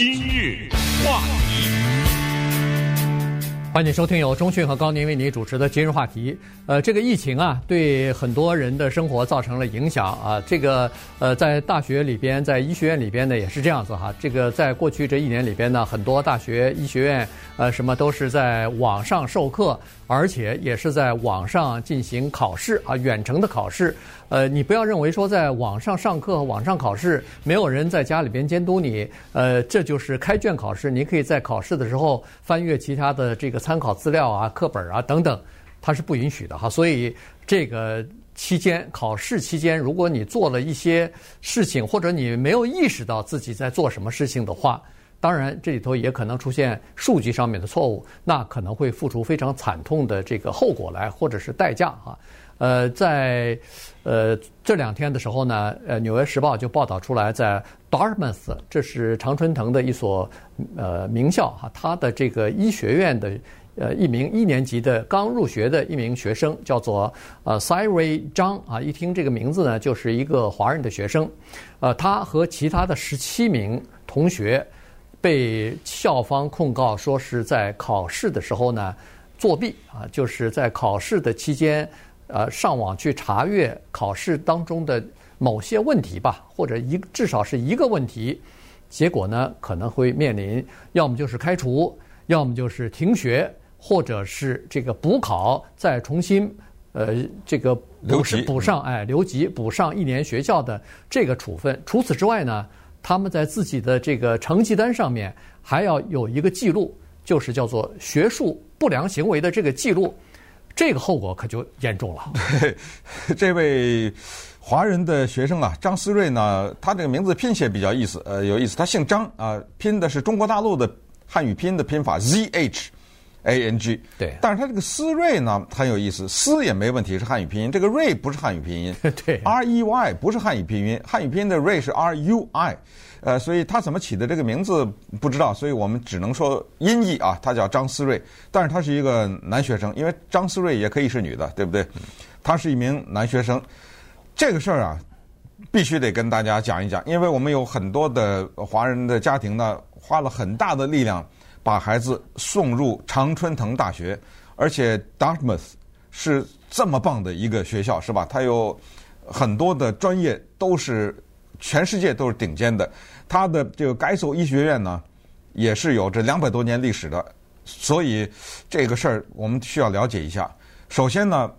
今日话题。欢迎收听由中讯和高宁为你主持的今日话题。呃，这个疫情啊，对很多人的生活造成了影响啊。这个呃，在大学里边，在医学院里边呢，也是这样子哈。这个在过去这一年里边呢，很多大学医学院呃，什么都是在网上授课，而且也是在网上进行考试啊，远程的考试。呃，你不要认为说在网上上课网上考试，没有人在家里边监督你，呃，这就是开卷考试。你可以在考试的时候翻阅其他的这个参考资料啊、课本啊等等，它是不允许的哈。所以这个期间考试期间，如果你做了一些事情，或者你没有意识到自己在做什么事情的话，当然这里头也可能出现数据上面的错误，那可能会付出非常惨痛的这个后果来，或者是代价哈。呃，在呃这两天的时候呢，呃《纽约时报》就报道出来，在 Dartmouth，这是常春藤的一所呃名校哈，他的这个医学院的呃一名一年级的刚入学的一名学生，叫做呃 Siri 张啊，一听这个名字呢，就是一个华人的学生，呃，他和其他的十七名同学被校方控告说是在考试的时候呢作弊啊，就是在考试的期间。呃，上网去查阅考试当中的某些问题吧，或者一至少是一个问题，结果呢可能会面临要么就是开除，要么就是停学，或者是这个补考再重新呃这个补级补上哎留级补上一年学校的这个处分。除此之外呢，他们在自己的这个成绩单上面还要有一个记录，就是叫做学术不良行为的这个记录。这个后果可就严重了。对，这位华人的学生啊，张思睿呢，他这个名字拼写比较意思，呃，有意思。他姓张啊，拼的是中国大陆的汉语拼音的拼法 Z H A N G。对。但是他这个思睿呢很有意思，思也没问题，是汉语拼音。这个睿不是汉语拼音。对。R E Y 不是汉语拼音，汉语拼音的睿是 R U I。呃，所以他怎么起的这个名字不知道，所以我们只能说音译啊，他叫张思睿，但是他是一个男学生，因为张思睿也可以是女的，对不对？他是一名男学生，这个事儿啊，必须得跟大家讲一讲，因为我们有很多的华人的家庭呢，花了很大的力量把孩子送入常春藤大学，而且 Dartmouth 是这么棒的一个学校，是吧？它有很多的专业都是。全世界都是顶尖的，它的这个盖索医学院呢，也是有着两百多年历史的，所以这个事儿我们需要了解一下。首先呢，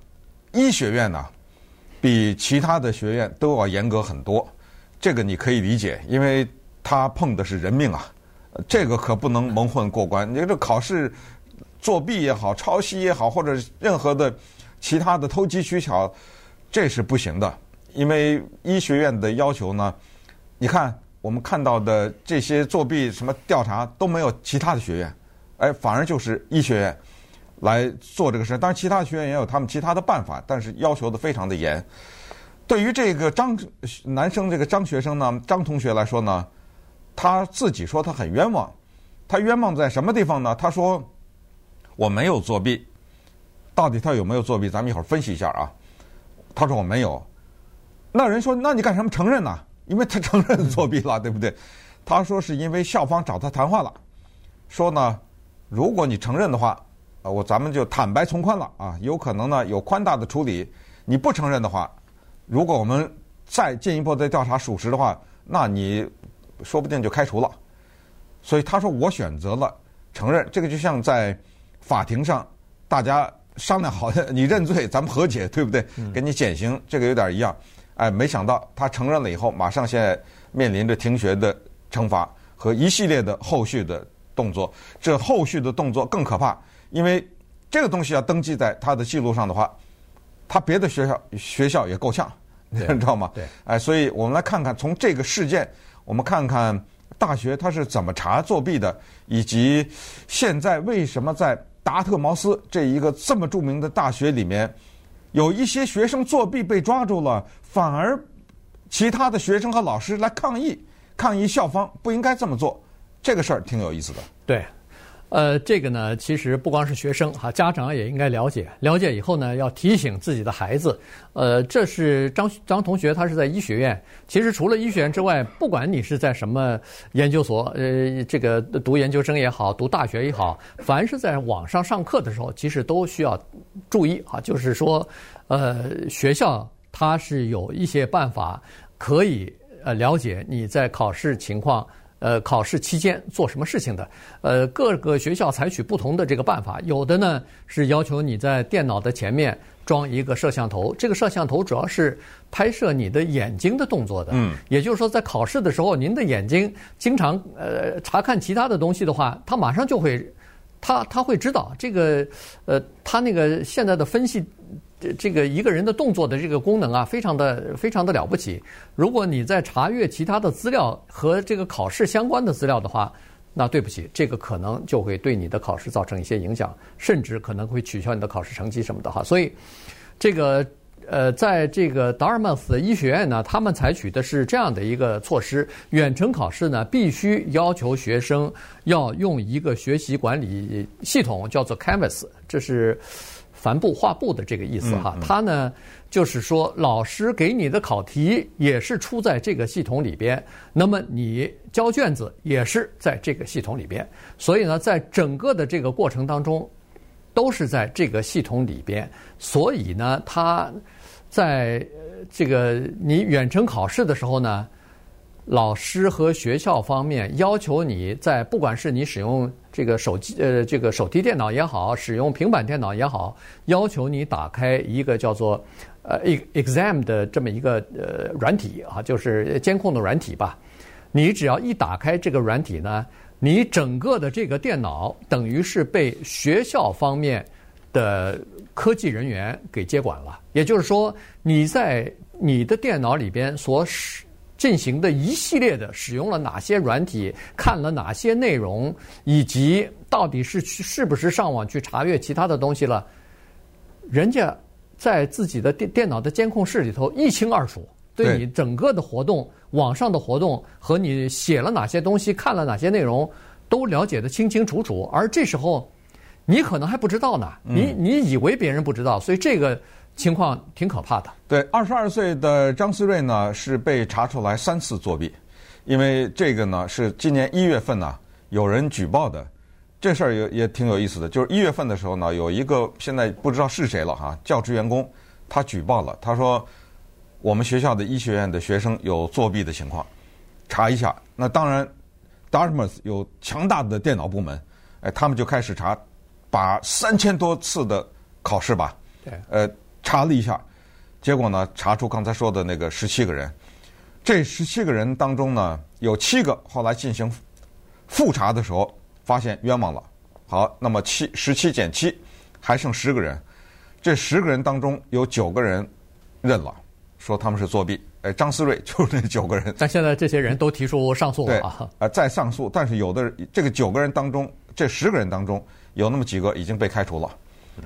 医学院呢，比其他的学院都要严格很多，这个你可以理解，因为他碰的是人命啊，这个可不能蒙混过关。你这考试作弊也好，抄袭也好，或者任何的其他的投机取巧，这是不行的。因为医学院的要求呢，你看我们看到的这些作弊什么调查都没有其他的学院，哎，反而就是医学院来做这个事。当然，其他的学院也有他们其他的办法，但是要求的非常的严。对于这个张男生这个张学生呢，张同学来说呢，他自己说他很冤枉。他冤枉在什么地方呢？他说我没有作弊，到底他有没有作弊？咱们一会儿分析一下啊。他说我没有。那人说：“那你干什么承认呢？因为他承认作弊了，对不对？”他说：“是因为校方找他谈话了，说呢，如果你承认的话，啊，我咱们就坦白从宽了啊，有可能呢有宽大的处理。你不承认的话，如果我们再进一步的调查属实的话，那你说不定就开除了。所以他说我选择了承认，这个就像在法庭上大家商量好的，你认罪，咱们和解，对不对？给你减刑，这个有点一样。”哎，没想到他承认了以后，马上现在面临着停学的惩罚和一系列的后续的动作。这后续的动作更可怕，因为这个东西要登记在他的记录上的话，他别的学校学校也够呛，你知道吗？对。哎，所以我们来看看从这个事件，我们看看大学它是怎么查作弊的，以及现在为什么在达特茅斯这一个这么著名的大学里面。有一些学生作弊被抓住了，反而其他的学生和老师来抗议，抗议校方不应该这么做，这个事儿挺有意思的。对，呃，这个呢，其实不光是学生哈，家长也应该了解。了解以后呢，要提醒自己的孩子。呃，这是张张同学，他是在医学院。其实除了医学院之外，不管你是在什么研究所，呃，这个读研究生也好，读大学也好，凡是在网上上课的时候，其实都需要注意啊。就是说，呃，学校它是有一些办法可以呃了解你在考试情况。呃，考试期间做什么事情的？呃，各个学校采取不同的这个办法，有的呢是要求你在电脑的前面装一个摄像头，这个摄像头主要是拍摄你的眼睛的动作的。嗯，也就是说，在考试的时候，您的眼睛经常呃查看其他的东西的话，它马上就会，他他会知道这个呃，他那个现在的分析。这个一个人的动作的这个功能啊，非常的非常的了不起。如果你在查阅其他的资料和这个考试相关的资料的话，那对不起，这个可能就会对你的考试造成一些影响，甚至可能会取消你的考试成绩什么的哈。所以，这个呃，在这个达尔曼斯医学院呢，他们采取的是这样的一个措施：远程考试呢，必须要求学生要用一个学习管理系统，叫做 Canvas，这是。帆布画布的这个意思哈，它呢就是说，老师给你的考题也是出在这个系统里边，那么你交卷子也是在这个系统里边，所以呢，在整个的这个过程当中，都是在这个系统里边，所以呢，它在这个你远程考试的时候呢。老师和学校方面要求你在，不管是你使用这个手机呃这个手提电脑也好，使用平板电脑也好，要求你打开一个叫做呃 exam 的这么一个呃软体啊，就是监控的软体吧。你只要一打开这个软体呢，你整个的这个电脑等于是被学校方面的科技人员给接管了。也就是说，你在你的电脑里边所使进行的一系列的使用了哪些软体，看了哪些内容，以及到底是是不是上网去查阅其他的东西了，人家在自己的电电脑的监控室里头一清二楚，对你整个的活动、网上的活动和你写了哪些东西、看了哪些内容，都了解得清清楚楚。而这时候，你可能还不知道呢，你你以为别人不知道，所以这个。情况挺可怕的。对，二十二岁的张思睿呢，是被查出来三次作弊，因为这个呢是今年一月份呢有人举报的，这事儿也也挺有意思的。就是一月份的时候呢，有一个现在不知道是谁了哈，教职员工他举报了，他说我们学校的医学院的学生有作弊的情况，查一下。那当然，Dartmouth 有强大的电脑部门，哎，他们就开始查，把三千多次的考试吧，对，呃。查了一下，结果呢，查出刚才说的那个十七个人，这十七个人当中呢，有七个后来进行复查的时候发现冤枉了。好，那么七十七减七，还剩十个人。这十个人当中有九个人认了，说他们是作弊。哎，张思睿 就是那九个人。但现在这些人都提出上诉了啊。对，呃，再上诉，但是有的这个九个人当中，这十个人当中有那么几个已经被开除了，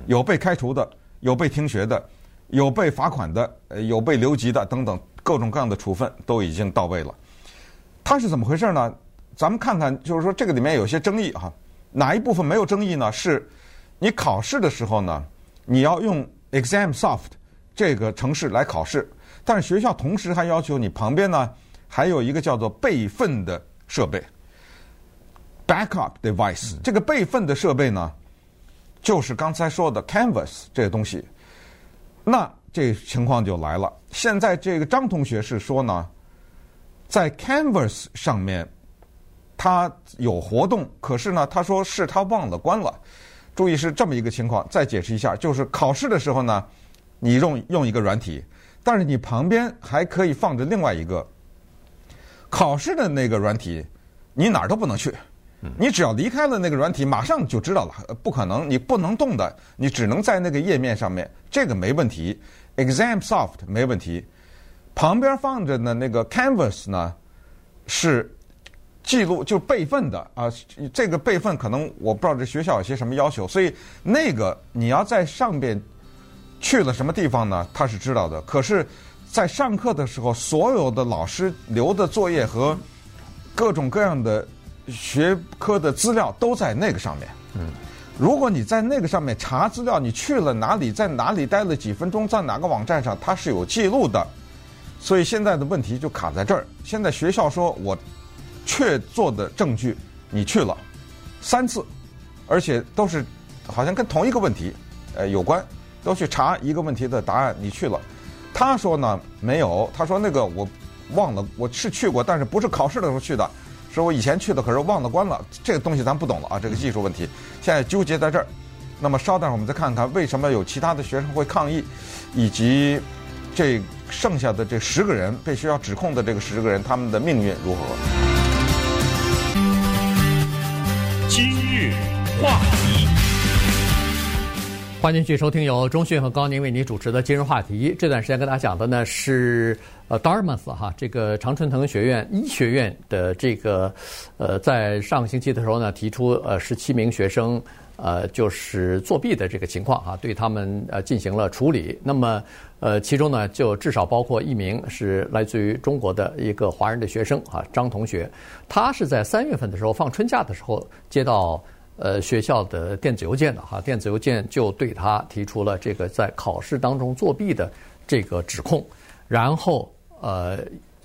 有被开除的。有被停学的，有被罚款的，呃，有被留级的，等等，各种各样的处分都已经到位了。他是怎么回事呢？咱们看看，就是说这个里面有些争议哈。哪一部分没有争议呢？是，你考试的时候呢，你要用 ExamSoft 这个程式来考试，但是学校同时还要求你旁边呢还有一个叫做备份的设备，Backup Device。这个备份的设备呢？就是刚才说的 Canvas 这个东西，那这情况就来了。现在这个张同学是说呢，在 Canvas 上面他有活动，可是呢，他说是他忘了关了。注意是这么一个情况，再解释一下，就是考试的时候呢，你用用一个软体，但是你旁边还可以放着另外一个考试的那个软体，你哪儿都不能去。你只要离开了那个软体，马上就知道了。不可能，你不能动的，你只能在那个页面上面，这个没问题。ExamSoft 没问题，旁边放着的那个 Canvas 呢，是记录就备份的啊。这个备份可能我不知道这学校有些什么要求，所以那个你要在上边去了什么地方呢？他是知道的。可是，在上课的时候，所有的老师留的作业和各种各样的。学科的资料都在那个上面。嗯，如果你在那个上面查资料，你去了哪里，在哪里待了几分钟，在哪个网站上，它是有记录的。所以现在的问题就卡在这儿。现在学校说我确做的证据，你去了三次，而且都是好像跟同一个问题呃有关，都去查一个问题的答案，你去了。他说呢没有，他说那个我忘了，我是去过，但是不是考试的时候去的。是我以前去的，可是忘了关了。这个东西咱不懂了啊，这个技术问题，现在纠结在这儿。那么稍等会儿我们再看看为什么有其他的学生会抗议，以及这剩下的这十个人被学校指控的这个十个人，他们的命运如何？今日话题。欢迎继续收听由中讯和高宁为您主持的今日话题。这段时间跟大家讲的呢是呃 Dartmouth 哈，这个常春藤学院医学院的这个呃，在上个星期的时候呢，提出呃十七名学生呃就是作弊的这个情况哈，对他们呃进行了处理。那么呃其中呢就至少包括一名是来自于中国的一个华人的学生啊张同学，他是在三月份的时候放春假的时候接到。呃，学校的电子邮件的哈，电子邮件就对他提出了这个在考试当中作弊的这个指控，然后呃，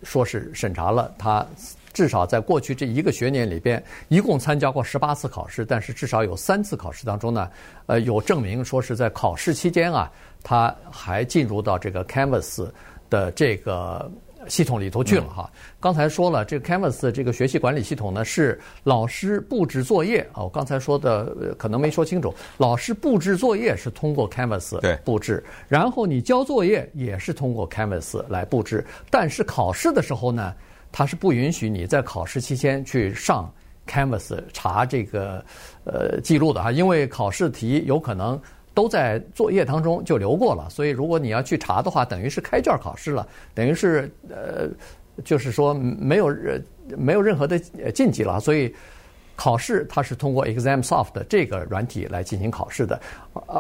说是审查了他至少在过去这一个学年里边，一共参加过十八次考试，但是至少有三次考试当中呢，呃，有证明说是在考试期间啊，他还进入到这个 Canvas 的这个。系统里头去了哈。刚才说了，这个 Canvas 这个学习管理系统呢，是老师布置作业啊。我刚才说的可能没说清楚，老师布置作业是通过 Canvas 布置，然后你交作业也是通过 Canvas 来布置。但是考试的时候呢，它是不允许你在考试期间去上 Canvas 查这个呃记录的哈，因为考试题有可能。都在作业当中就留过了，所以如果你要去查的话，等于是开卷考试了，等于是呃，就是说没有没有任何的禁忌了。所以考试它是通过 ExamSoft 这个软体来进行考试的，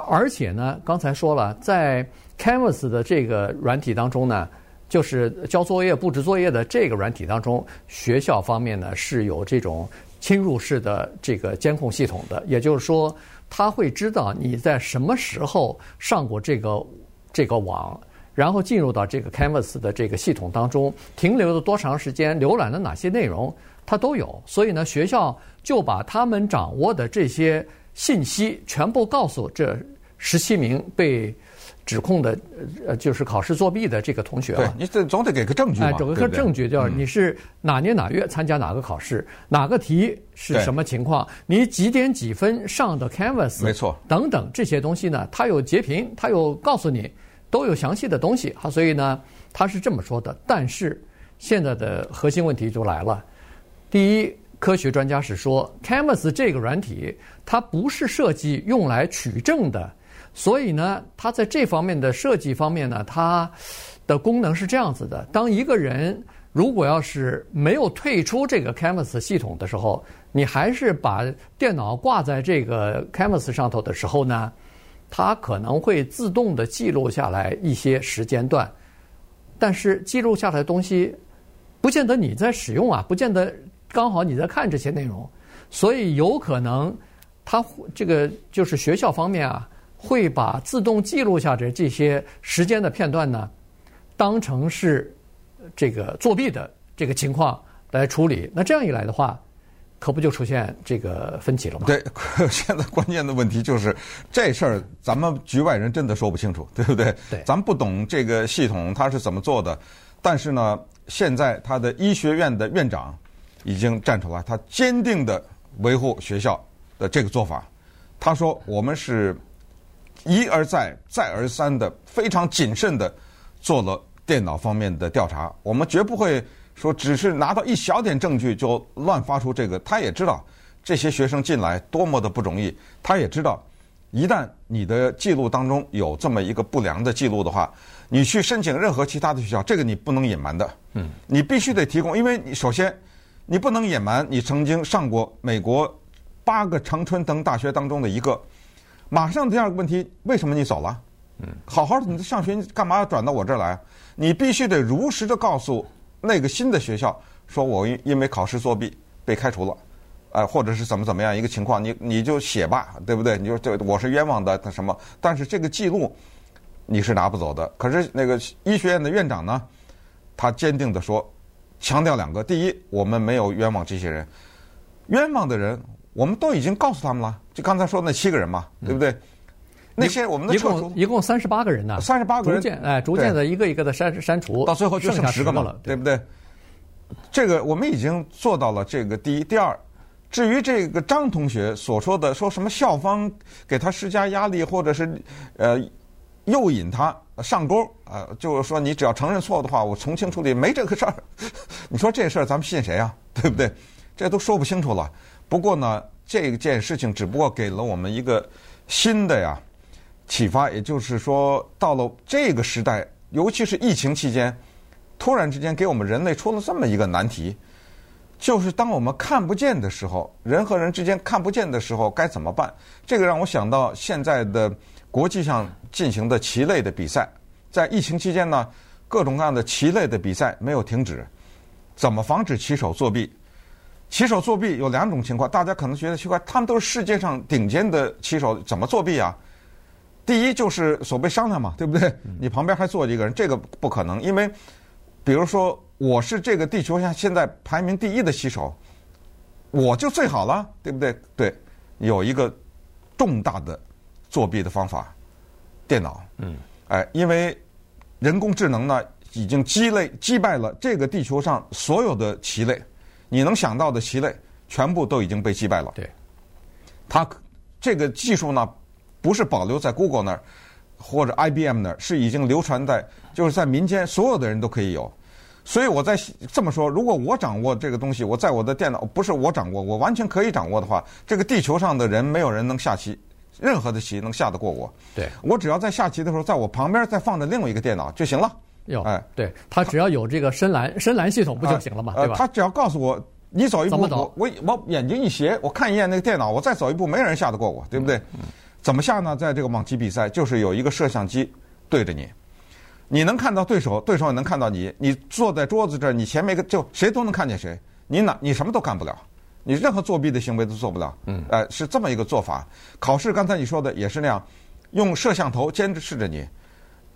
而且呢，刚才说了，在 Canvas 的这个软体当中呢，就是交作业、布置作业的这个软体当中，学校方面呢是有这种侵入式的这个监控系统的，也就是说。他会知道你在什么时候上过这个这个网，然后进入到这个 Canvas 的这个系统当中，停留了多长时间，浏览了哪些内容，他都有。所以呢，学校就把他们掌握的这些信息全部告诉这十七名被。指控的呃，就是考试作弊的这个同学啊，对，你这总得给个证据嘛，哎，给个证据，就是你是哪年哪月参加哪个考试，嗯、哪个题是什么情况，你几点几分上的 Canvas，没错，等等这些东西呢，他有截屏，他有告诉你，都有详细的东西。所以呢，他是这么说的。但是现在的核心问题就来了，第一，科学专家是说，Canvas 这个软体它不是设计用来取证的。所以呢，它在这方面的设计方面呢，它的功能是这样子的：当一个人如果要是没有退出这个 Canvas 系统的时候，你还是把电脑挂在这个 Canvas 上头的时候呢，它可能会自动的记录下来一些时间段，但是记录下来的东西，不见得你在使用啊，不见得刚好你在看这些内容，所以有可能它这个就是学校方面啊。会把自动记录下的这些时间的片段呢，当成是这个作弊的这个情况来处理。那这样一来的话，可不就出现这个分歧了吗？对，现在关键的问题就是这事儿，咱们局外人真的说不清楚，对不对？对，咱不懂这个系统它是怎么做的。但是呢，现在他的医学院的院长已经站出来，他坚定地维护学校的这个做法。他说：“我们是。”一而再、再而三的非常谨慎的做了电脑方面的调查，我们绝不会说只是拿到一小点证据就乱发出这个。他也知道这些学生进来多么的不容易，他也知道一旦你的记录当中有这么一个不良的记录的话，你去申请任何其他的学校，这个你不能隐瞒的。嗯，你必须得提供，因为你首先你不能隐瞒你曾经上过美国八个常春藤大学当中的一个。马上第二个问题，为什么你走了？嗯，好好的你上学，你干嘛要转到我这儿来？你必须得如实的告诉那个新的学校，说我因因为考试作弊被开除了，呃，或者是怎么怎么样一个情况，你你就写吧，对不对？你就这我是冤枉的，他什么？但是这个记录你是拿不走的。可是那个医学院的院长呢，他坚定的说，强调两个：第一，我们没有冤枉这些人，冤枉的人我们都已经告诉他们了，就刚才说那七个人嘛，对不对？嗯、那些我们的一共一共三十八个人呢，三十八个人，逐渐哎，逐渐的一个一个的删删除，到最后就剩十个了，对不对？这个我们已经做到了。这个第一，第二。至于这个张同学所说的，说什么校方给他施加压力，或者是呃诱引他上钩，呃，就是说你只要承认错误的话，我从轻处理，没这个事儿。你说这事儿咱们信谁啊？对不对？这都说不清楚了。不过呢，这件事情只不过给了我们一个新的呀启发，也就是说，到了这个时代，尤其是疫情期间，突然之间给我们人类出了这么一个难题。就是当我们看不见的时候，人和人之间看不见的时候该怎么办？这个让我想到现在的国际上进行的棋类的比赛，在疫情期间呢，各种各样的棋类的比赛没有停止。怎么防止棋手作弊？棋手作弊有两种情况，大家可能觉得奇怪，他们都是世界上顶尖的棋手，怎么作弊啊？第一就是所谓商量嘛，对不对？你旁边还坐一个人，这个不可能，因为比如说。我是这个地球上现在排名第一的棋手，我就最好了，对不对？对，有一个重大的作弊的方法，电脑。嗯。哎，因为人工智能呢，已经击累击败了这个地球上所有的棋类，你能想到的棋类，全部都已经被击败了。对。它这个技术呢，不是保留在 Google 那儿或者 IBM 那儿，是已经流传在，就是在民间，所有的人都可以有。所以我在这么说，如果我掌握这个东西，我在我的电脑不是我掌握，我完全可以掌握的话，这个地球上的人没有人能下棋，任何的棋能下得过我。对，我只要在下棋的时候，在我旁边再放着另外一个电脑就行了。有，哎，对，他只要有这个深蓝深蓝系统不就行了嘛，对吧？他只要告诉我你走一步，我我我眼睛一斜，我看一眼那个电脑，我再走一步，没人下得过我，对不对？怎么下呢？在这个网棋比赛，就是有一个摄像机对着你。你能看到对手，对手也能看到你。你坐在桌子这儿，你前面一个就谁都能看见谁。你哪你什么都干不了，你任何作弊的行为都做不了。嗯，呃，是这么一个做法。考试刚才你说的也是那样，用摄像头监视着你，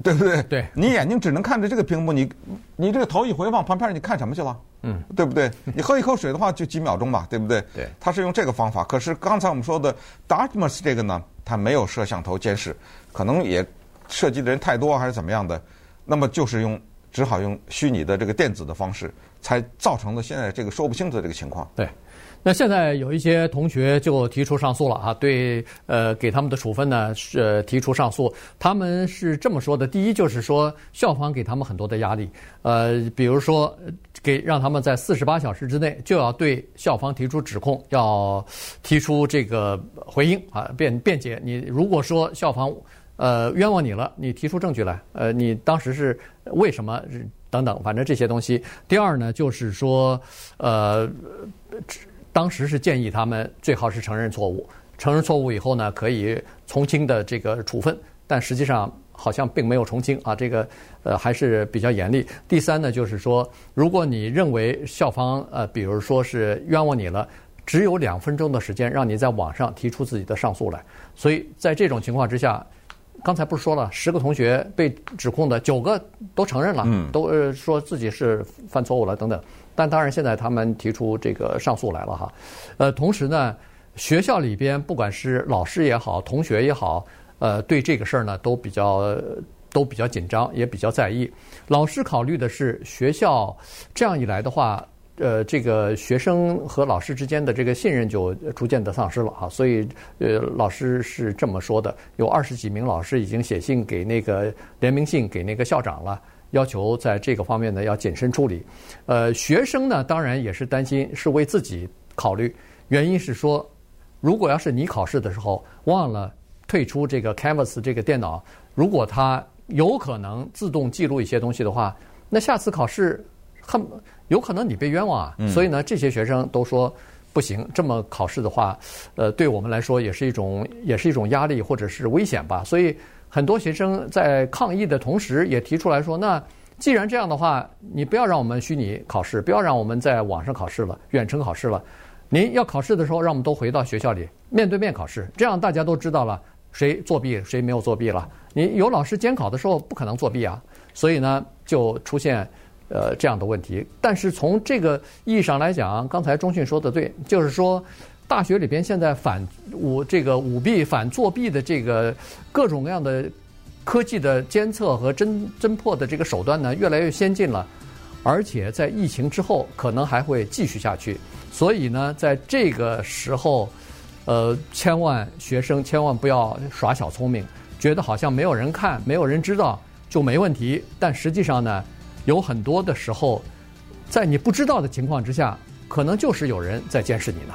对不对？对。你眼睛只能看着这个屏幕，你你这个头一回往旁边，你看什么去了？嗯，对不对？你喝一口水的话，就几秒钟吧，对不对？对。他是用这个方法，可是刚才我们说的 Dartmouth 这个呢，它没有摄像头监视，可能也涉及的人太多还是怎么样的。那么就是用，只好用虚拟的这个电子的方式，才造成了现在这个说不清楚的这个情况。对，那现在有一些同学就提出上诉了啊，对，呃，给他们的处分呢是、呃、提出上诉。他们是这么说的：第一，就是说校方给他们很多的压力，呃，比如说给让他们在四十八小时之内就要对校方提出指控，要提出这个回应啊，辩辩解。你如果说校方。呃，冤枉你了，你提出证据来。呃，你当时是为什么？等等，反正这些东西。第二呢，就是说，呃，当时是建议他们最好是承认错误，承认错误以后呢，可以从轻的这个处分。但实际上好像并没有从轻啊，这个呃还是比较严厉。第三呢，就是说，如果你认为校方呃，比如说是冤枉你了，只有两分钟的时间让你在网上提出自己的上诉来。所以在这种情况之下。刚才不是说了，十个同学被指控的九个都承认了，都呃说自己是犯错误了等等。但当然，现在他们提出这个上诉来了哈。呃，同时呢，学校里边不管是老师也好，同学也好，呃，对这个事儿呢都比较都比较紧张，也比较在意。老师考虑的是学校这样一来的话。呃，这个学生和老师之间的这个信任就逐渐的丧失了啊，所以呃，老师是这么说的：有二十几名老师已经写信给那个联名信给那个校长了，要求在这个方面呢要谨慎处理。呃，学生呢当然也是担心，是为自己考虑，原因是说，如果要是你考试的时候忘了退出这个 Canvas 这个电脑，如果它有可能自动记录一些东西的话，那下次考试很。有可能你被冤枉啊，所以呢，这些学生都说不行，这么考试的话，呃，对我们来说也是一种也是一种压力或者是危险吧。所以很多学生在抗议的同时，也提出来说，那既然这样的话，你不要让我们虚拟考试，不要让我们在网上考试了，远程考试了，您要考试的时候，让我们都回到学校里面对面考试，这样大家都知道了谁作弊谁没有作弊了。你有老师监考的时候，不可能作弊啊，所以呢，就出现呃这样的问题。但是从这个意义上来讲，刚才中迅说的对，就是说大学里边现在反舞这个舞弊、反作弊的这个各种各样的科技的监测和侦侦破的这个手段呢，越来越先进了。而且在疫情之后，可能还会继续下去。所以呢，在这个时候，呃，千万学生千万不要耍小聪明，觉得好像没有人看、没有人知道就没问题。但实际上呢，有很多的时候，在你不知道的情况之下，可能就是有人在监视你呢。